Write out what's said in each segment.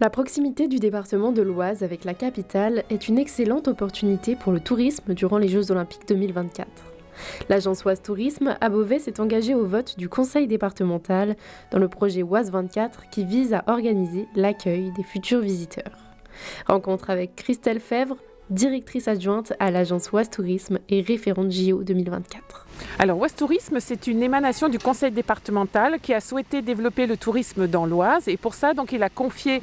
La proximité du département de l'Oise avec la capitale est une excellente opportunité pour le tourisme durant les Jeux olympiques 2024. L'agence Oise Tourisme à Beauvais s'est engagée au vote du conseil départemental dans le projet Oise 24 qui vise à organiser l'accueil des futurs visiteurs. Rencontre avec Christelle Fèvre, directrice adjointe à l'agence Oise Tourisme et référente JO 2024. Alors, Ouest Tourisme, c'est une émanation du conseil départemental qui a souhaité développer le tourisme dans l'Oise. Et pour ça, donc, il a confié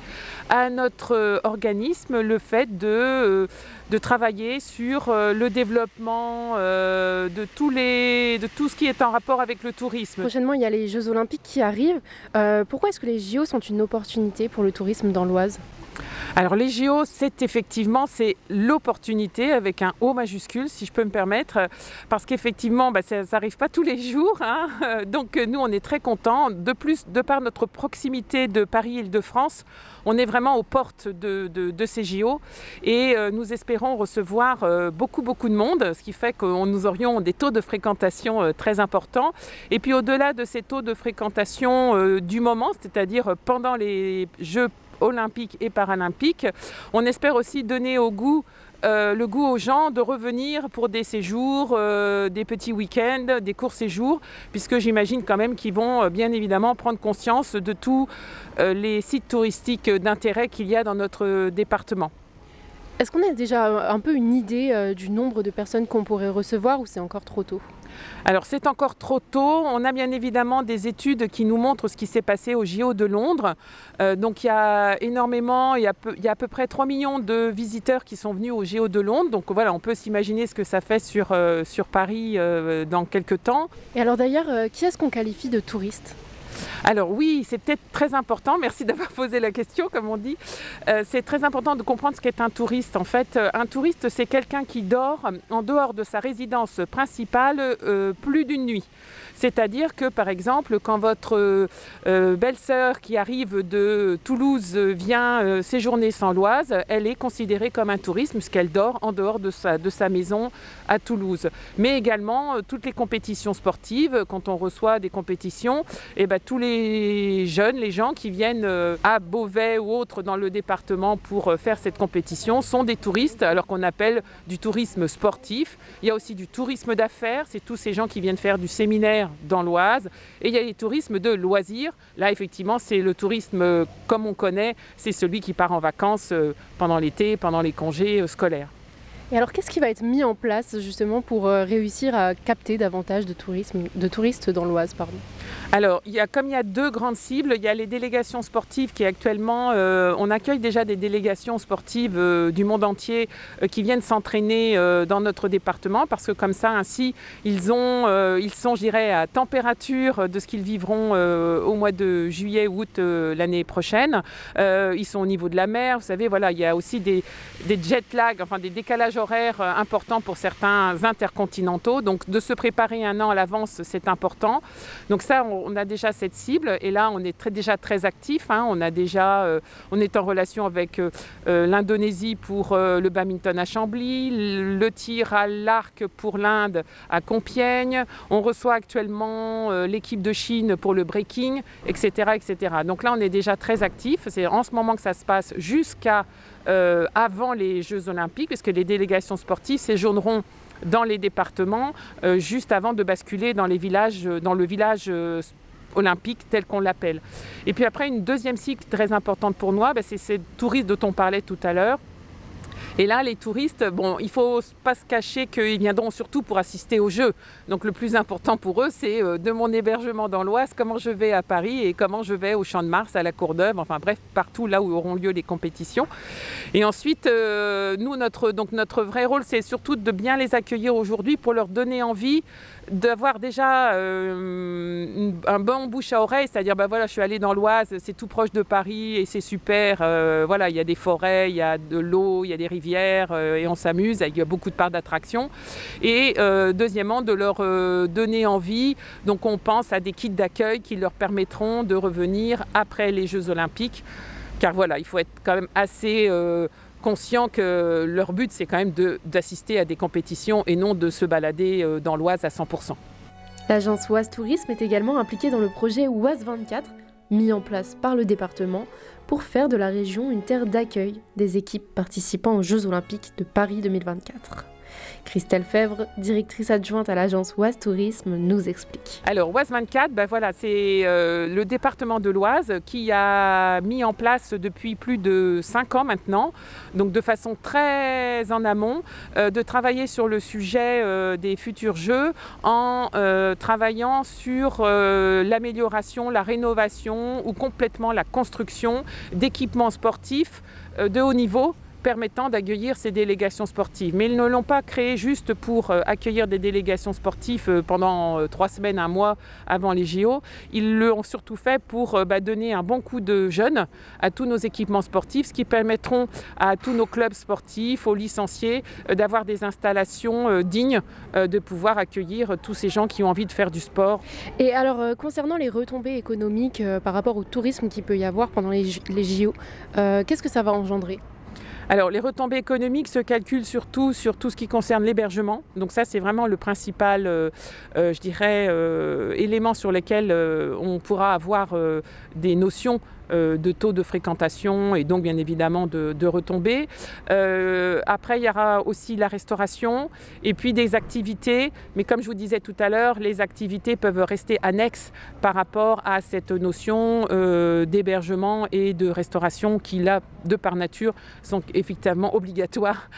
à notre euh, organisme le fait de, euh, de travailler sur euh, le développement de, tous les, de tout ce qui est en rapport avec le tourisme. Prochainement, il y a les Jeux Olympiques qui arrivent. pourquoi est-ce que les JO sont une opportunité pour le tourisme dans l'Oise? Alors les JO, c'est effectivement c'est l'opportunité avec un O majuscule, si je peux me permettre, parce qu'effectivement, bah, ça n'arrive pas tous les jours. Hein. Donc nous, on est très contents. De plus, de par notre proximité de Paris-Île-de-France, on est vraiment aux portes de, ces JO et euh, nous espérons recevoir euh, beaucoup, beaucoup de monde, ce qui fait que nous aurions des taux de fréquentation euh, très importants. Et puis au-delà de ces taux de fréquentation du moment, c'est-à-dire pendant les Jeux olympiques et paralympiques. On espère aussi donner euh, le goût aux gens de revenir pour des séjours, euh, des petits week-ends, des courts séjours, puisque j'imagine quand même qu'ils vont euh, bien évidemment prendre conscience de tous les sites touristiques d'intérêt qu'il y a dans notre département. Est-ce qu'on a déjà un peu une idée du nombre de personnes qu'on pourrait recevoir ou c'est encore trop tôt? Alors c'est encore trop tôt. On a bien évidemment des études qui nous montrent ce qui s'est passé au JO de Londres. Euh, donc il y a énormément, il y a, à peu près 3 millions de visiteurs qui sont venus au JO de Londres. Donc voilà, on peut s'imaginer ce que ça fait sur, euh, sur Paris euh, dans quelques temps. Et alors d'ailleurs, qui est-ce qu'on qualifie de touriste? Alors oui, c'est peut-être très important, merci d'avoir posé la question, comme on dit. Euh, c'est très important de comprendre ce qu'est un touriste. En fait, euh, un touriste, c'est quelqu'un qui dort en dehors de sa résidence principale euh, plus d'une nuit. C'est-à-dire que, par exemple, quand votre belle-sœur qui arrive de Toulouse vient séjourner sans l'Oise, elle est considérée comme un touriste puisqu'elle dort en dehors de sa, maison à Toulouse. Mais également, toutes les compétitions sportives, quand on reçoit des compétitions, eh ben, tous les jeunes, les gens qui viennent euh, à Beauvais ou autres dans le département pour euh, faire cette compétition sont des touristes, alors qu'on appelle du tourisme sportif. Il y a aussi du tourisme d'affaires, c'est tous ces gens qui viennent faire du séminaire dans l'Oise. Et il y a les tourismes de loisirs. Là, effectivement, c'est le tourisme euh, comme on connaît, c'est celui qui part en vacances pendant l'été, pendant les congés scolaires. Et alors, qu'est-ce qui va être mis en place justement pour réussir à capter davantage de, touristes dans l'Oise pardon? Alors, comme il y a deux grandes cibles, il y a les délégations sportives qui actuellement, euh, on accueille déjà des délégations sportives euh, du monde entier euh, qui viennent s'entraîner dans notre département parce que comme ça, ainsi, ils sont, je dirais, à température de ce qu'ils vivront au mois de juillet, août l'année prochaine. ils sont au niveau de la mer, vous savez, voilà, il y a aussi des, des jet lag, enfin des décalages horaires importants pour certains intercontinentaux. Donc, de se préparer un an à l'avance, c'est important. Donc ça, on a déjà cette cible et là, on est déjà très actif. Hein. On, a déjà, euh, on est en relation avec euh, euh, l'Indonésie pour le badminton à Chambly, le tir à l'arc pour l'Inde à Compiègne. On reçoit actuellement l'équipe de Chine pour le breaking, etc., etc. Donc là, on est déjà très actif. C'est en ce moment que ça se passe jusqu'à avant les Jeux olympiques, puisque les délégations sportives séjourneront dans les départements euh, juste avant de basculer dans, les villages, euh, dans le village euh, olympique tel qu'on l'appelle. Et puis après, une deuxième cycle très importante pour moi, bah, c'est ces touristes dont on parlait tout à l'heure. Et là, les touristes, bon, il faut pas se cacher qu'ils viendront surtout pour assister au jeu. Donc le plus important pour eux, c'est euh, de mon hébergement dans l'Oise, comment je vais à Paris et comment je vais au Champ de Mars, à la Cour d'Oeuvre, enfin bref, partout là où auront lieu les compétitions. Et ensuite, euh, nous, notre, donc notre vrai rôle, c'est surtout de bien les accueillir aujourd'hui pour leur donner envie d'avoir déjà euh, un bon bouche à oreille, c'est-à-dire ben voilà, je suis allée dans l'Oise, c'est tout proche de Paris et c'est super. voilà, il y a des forêts, il y a de l'eau, il y a des rivières euh, et on s'amuse. Il y a beaucoup de parts d'attraction. Et euh, deuxièmement, de leur euh, donner envie. Donc on pense à des kits d'accueil qui leur permettront de revenir après les Jeux Olympiques. Car voilà, il faut être quand même assez conscient que leur but, c'est quand même d'assister à des compétitions et non de se balader dans l'Oise à 100%. L'agence Oise Tourisme est également impliquée dans le projet Oise 24 mis en place par le département pour faire de la région une terre d'accueil des équipes participant aux Jeux olympiques de Paris 2024. Christelle Fèvre, directrice adjointe à l'agence Oise Tourisme, nous explique. Alors Oise 24, ben voilà, c'est euh, le département de l'Oise qui a mis en place depuis plus de 5 ans maintenant, donc de façon très en amont, euh, de travailler sur le sujet euh, des futurs jeux en travaillant sur l'amélioration, la rénovation ou complètement la construction d'équipements sportifs de haut niveau permettant d'accueillir ces délégations sportives. Mais ils ne l'ont pas créé juste pour euh, accueillir des délégations sportives euh, pendant euh, trois semaines, un mois avant les JO. Ils l'ont surtout fait pour bah, donner un bon coup de jeunes à tous nos équipements sportifs, ce qui permettront à tous nos clubs sportifs, aux licenciés, d'avoir des installations dignes de pouvoir accueillir tous ces gens qui ont envie de faire du sport. Et alors, concernant les retombées économiques par rapport au tourisme qu'il peut y avoir pendant les, JO, qu'est-ce que ça va engendrer? Alors, les retombées économiques se calculent surtout sur tout ce qui concerne l'hébergement. Donc ça, c'est vraiment le principal, euh, euh, je dirais, euh, élément sur lequel on pourra avoir des notions de taux de fréquentation et donc bien évidemment de, retombées. Euh, après, il y aura aussi la restauration et puis des activités. Mais comme je vous disais tout à l'heure, les activités peuvent rester annexes par rapport à cette notion euh, d'hébergement et de restauration qui, là, de par nature, sont effectivement obligatoires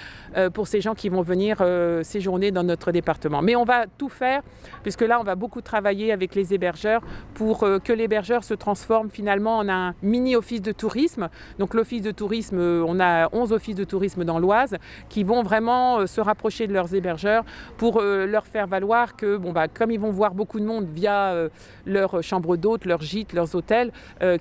pour ces gens qui vont venir séjourner dans notre département. Mais on va tout faire, puisque là, on va beaucoup travailler avec les hébergeurs pour que l'hébergeur se transforme finalement en un mini-office de tourisme. Donc l'office de tourisme, euh, on a 11 offices de tourisme dans l'Oise qui vont vraiment euh, se rapprocher de leurs hébergeurs pour euh, leur faire valoir que, bon, bah, comme ils vont voir beaucoup de monde via leur chambre d'hôtes, leurs gîtes, leurs hôtels,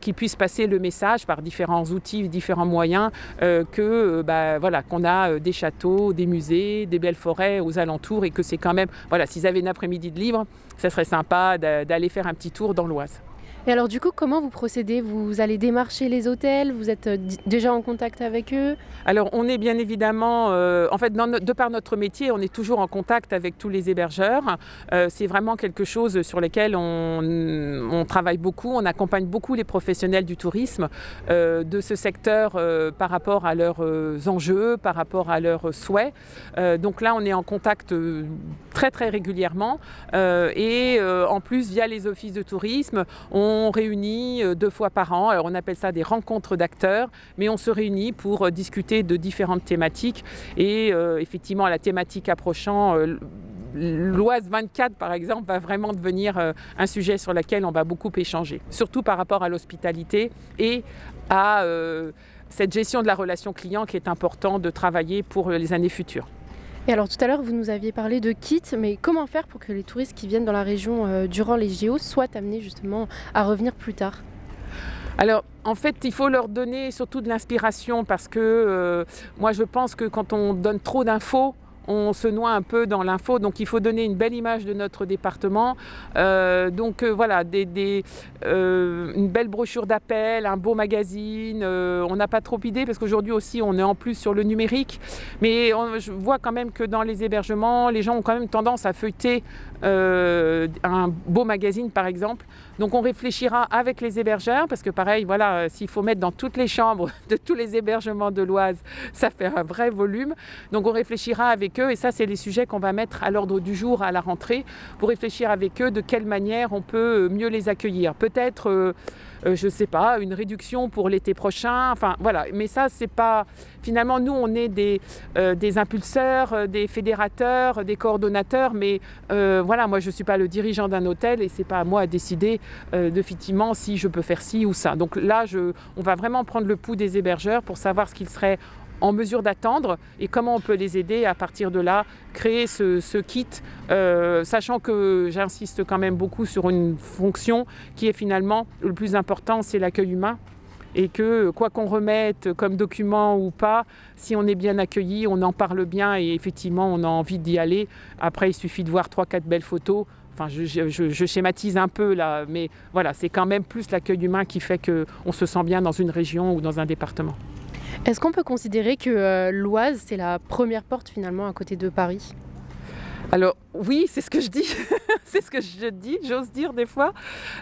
qu'ils puissent passer le message par différents outils, différents moyens, que bah, voilà, qu'on a des châteaux, des musées, des belles forêts aux alentours et que c'est quand même, voilà, s'ils avaient un après-midi de livre, ça serait sympa d'aller faire un petit tour dans l'Oise. Et alors du coup, comment vous procédez? Vous allez démarcher les hôtels? Vous êtes euh, déjà en contact avec eux? Alors on est bien évidemment, euh, en fait, de par notre métier, on est toujours en contact avec tous les hébergeurs. Euh, c'est vraiment quelque chose sur lequel on, travaille beaucoup. On accompagne beaucoup les professionnels du tourisme de ce secteur par rapport à leurs enjeux, par rapport à leurs souhaits. donc là, on est en contact très très régulièrement et en plus via les offices de tourisme, on on réunit euh, deux fois par an. On appelle ça des rencontres d'acteurs, mais on se réunit pour euh, discuter de différentes thématiques. Et euh, effectivement, la thématique approchant, l'Oise 24 par exemple, va vraiment devenir un sujet sur lequel on va beaucoup échanger, surtout par rapport à l'hospitalité et à cette gestion de la relation client qui est important de travailler pour les années futures. Et alors tout à l'heure, vous nous aviez parlé de kits, mais comment faire pour que les touristes qui viennent dans la région euh, durant les JO soient amenés justement à revenir plus tard? Alors, en fait, il faut leur donner surtout de l'inspiration parce que euh, moi, je pense que quand on donne trop d'infos, on se noie un peu dans l'info. Donc il faut donner une belle image de notre département. Euh, donc euh, voilà, euh, une belle brochure d'appel, un beau magazine. on n'a pas trop idée parce qu'aujourd'hui aussi on est en plus sur le numérique. Mais je vois quand même que dans les hébergements, les gens ont quand même tendance à feuilleter un beau magazine par exemple. Donc on réfléchira avec les hébergeurs parce que pareil, voilà, s'il faut mettre dans toutes les chambres de tous les hébergements de l'Oise, ça fait un vrai volume. Donc on réfléchira avec et ça c'est les sujets qu'on va mettre à l'ordre du jour à la rentrée pour réfléchir avec eux de quelle manière on peut euh, mieux les accueillir. Peut-être, euh, euh, je ne sais pas, une réduction pour l'été prochain, enfin voilà, mais ça c'est pas... Finalement nous on est des, des impulseurs, des fédérateurs, des coordonnateurs, mais voilà, moi je ne suis pas le dirigeant d'un hôtel et c'est pas à moi à décider effectivement si je peux faire ci ou ça. Donc là, je, on va vraiment prendre le pouls des hébergeurs pour savoir ce qu'ils seraient en mesure d'attendre et comment on peut les aider à partir de là, créer ce, kit, euh, sachant que j'insiste quand même beaucoup sur une fonction qui est finalement le plus important, c'est l'accueil humain. Et que quoi qu'on remette comme document ou pas, si on est bien accueilli, on en parle bien et effectivement on a envie d'y aller. Après, il suffit de voir trois, quatre belles photos. Enfin, je, je schématise un peu là, mais voilà, c'est quand même plus l'accueil humain qui fait qu'on se sent bien dans une région ou dans un département. Est-ce qu'on peut considérer que euh, l'Oise, c'est la première porte finalement à côté de Paris? Alors oui, c'est ce que je dis, c'est ce que je dis, j'ose dire des fois,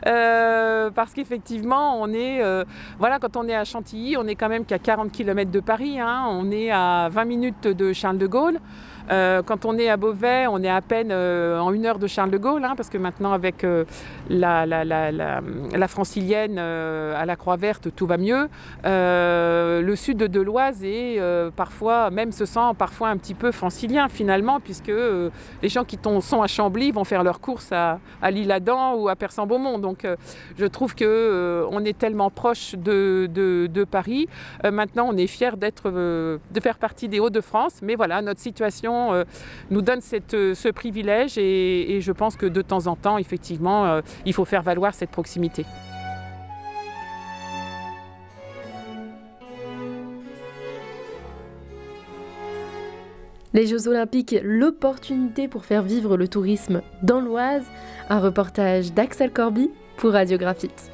euh, parce qu'effectivement, on est, euh, voilà, quand on est à Chantilly, on est quand même qu'à 40 km de Paris, hein. on est à 20 minutes de Charles de Gaulle. Euh, quand on est à Beauvais, on est à peine euh, en une heure de Charles de Gaulle, hein, parce que maintenant avec euh, la, francilienne à la Croix-Verte, tout va mieux. le sud de Deloise est parfois, même se sent parfois un petit peu francilien finalement, puisque les gens qui sont à Chambly vont faire leurs courses à, à l'Île-Adam ou à Persan-Beaumont. Donc je trouve que on est tellement proche de, de Paris. maintenant, on est fiers d'être, de faire partie des Hauts-de-France, mais voilà, notre situation euh, nous donne euh, ce privilège et, je pense que de temps en temps, effectivement, euh, il faut faire valoir cette proximité. Les Jeux Olympiques, l'opportunité pour faire vivre le tourisme dans l'Oise. Un reportage d'Axel Corby pour Radiographite.